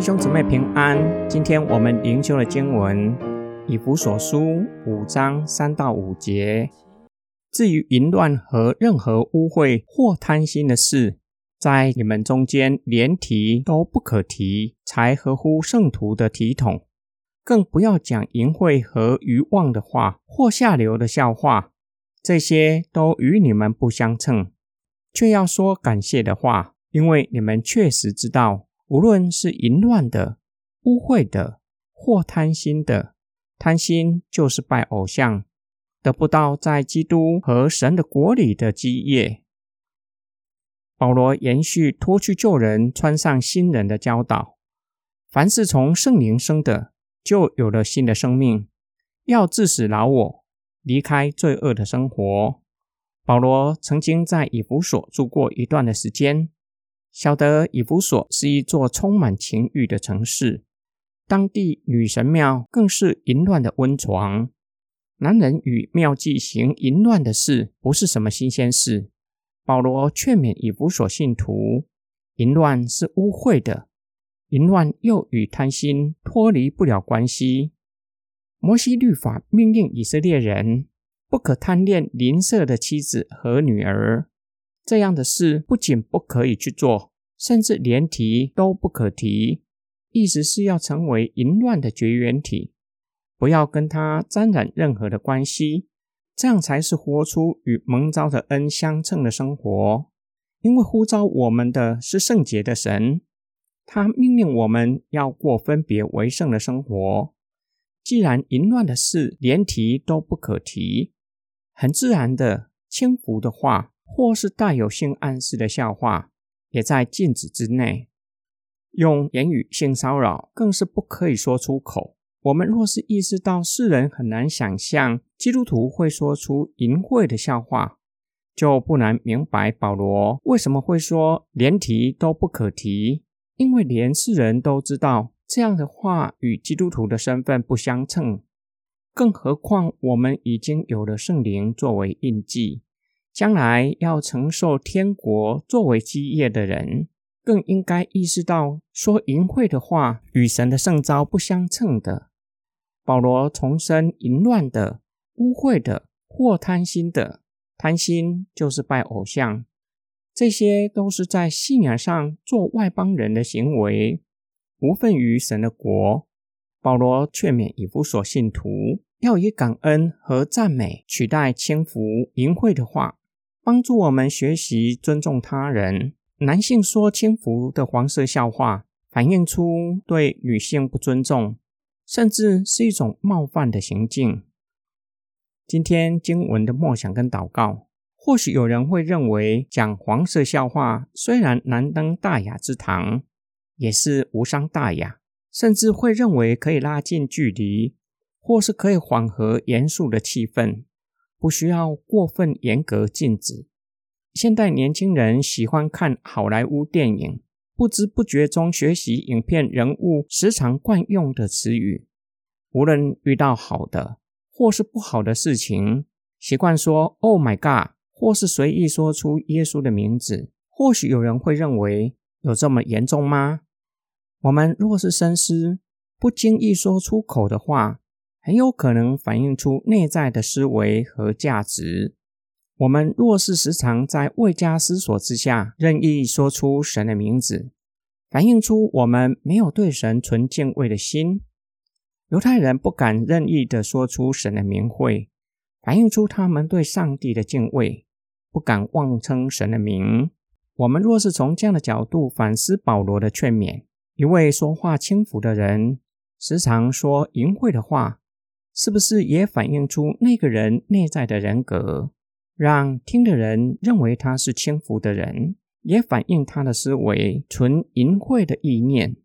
弟兄姊妹平安。今天我们灵修的经文以弗所书五章三到五节。至于淫乱和任何污秽或贪心的事，在你们中间连提都不可提，才合乎圣徒的体统。更不要讲淫秽和愚妄的话，或下流的笑话，这些都与你们不相称。却要说感谢的话，因为你们确实知道。无论是淫乱的、污秽的，或贪心的，贪心就是拜偶像，得不到在基督和神的国里的基业。保罗延续脱去旧人，穿上新人的教导：凡是从圣灵生的，就有了新的生命。要致死老我，离开罪恶的生活。保罗曾经在以弗所住过一段的时间。晓得以弗所是一座充满情欲的城市，当地女神庙更是淫乱的温床。男人与庙妓行淫乱的事，不是什么新鲜事。保罗劝勉以弗所信徒，淫乱是污秽的，淫乱又与贪心脱离不了关系。摩西律法命令以色列人不可贪恋邻舍的妻子和女儿。这样的事不仅不可以去做，甚至连提都不可提。意思是要成为淫乱的绝缘体，不要跟他沾染任何的关系，这样才是活出与蒙召的恩相称的生活。因为呼召我们的是圣洁的神，他命令我们要过分别为圣的生活。既然淫乱的事连提都不可提，很自然的轻浮的话。或是带有性暗示的笑话，也在禁止之内。用言语性骚扰更是不可以说出口。我们若是意识到世人很难想象基督徒会说出淫秽的笑话，就不难明白保罗为什么会说连提都不可提。因为连世人都知道这样的话与基督徒的身份不相称，更何况我们已经有了圣灵作为印记。将来要承受天国作为基业的人，更应该意识到说淫秽的话与神的圣招不相称的。保罗重申淫乱的、污秽的或贪心的，贪心就是拜偶像，这些都是在信仰上做外邦人的行为，无份于神的国。保罗劝勉以弗所信徒，要以感恩和赞美取代轻浮淫秽的话。帮助我们学习尊重他人。男性说轻浮的黄色笑话，反映出对女性不尊重，甚至是一种冒犯的行径。今天经文的默想跟祷告，或许有人会认为讲黄色笑话虽然难登大雅之堂，也是无伤大雅，甚至会认为可以拉近距离，或是可以缓和严肃的气氛。不需要过分严格禁止。现代年轻人喜欢看好莱坞电影，不知不觉中学习影片人物时常惯用的词语。无论遇到好的或是不好的事情，习惯说 “Oh my God”，或是随意说出耶稣的名字。或许有人会认为有这么严重吗？我们若是深思，不经意说出口的话。很有可能反映出内在的思维和价值。我们若是时常在未加思索之下任意说出神的名字，反映出我们没有对神存敬畏的心。犹太人不敢任意的说出神的名讳，反映出他们对上帝的敬畏，不敢妄称神的名。我们若是从这样的角度反思保罗的劝勉，一位说话轻浮的人，时常说淫秽的话。是不是也反映出那个人内在的人格，让听的人认为他是轻浮的人，也反映他的思维纯淫秽的意念？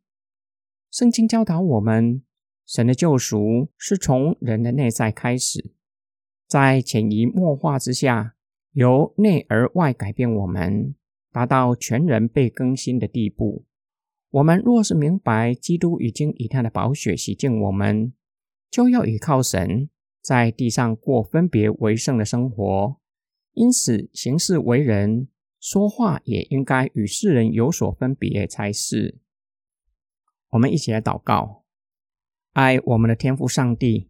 圣经教导我们，神的救赎是从人的内在开始，在潜移默化之下，由内而外改变我们，达到全人被更新的地步。我们若是明白基督已经以他的宝血洗净我们。就要依靠神，在地上过分别为圣的生活，因此行事为人、说话也应该与世人有所分别才是。我们一起来祷告：爱我们的天父上帝，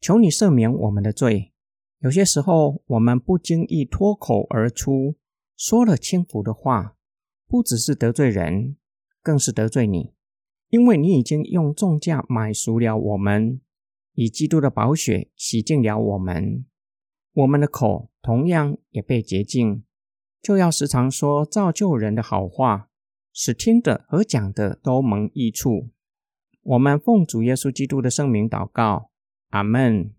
求你赦免我们的罪。有些时候，我们不经意脱口而出，说了轻浮的话，不只是得罪人，更是得罪你，因为你已经用重价买赎了我们，以基督的宝血洗净了我们。我们的口同样也被洁净，就要时常说造就人的好话，使听的和讲的都蒙益处。我们奉主耶稣基督的圣名祷告，阿门。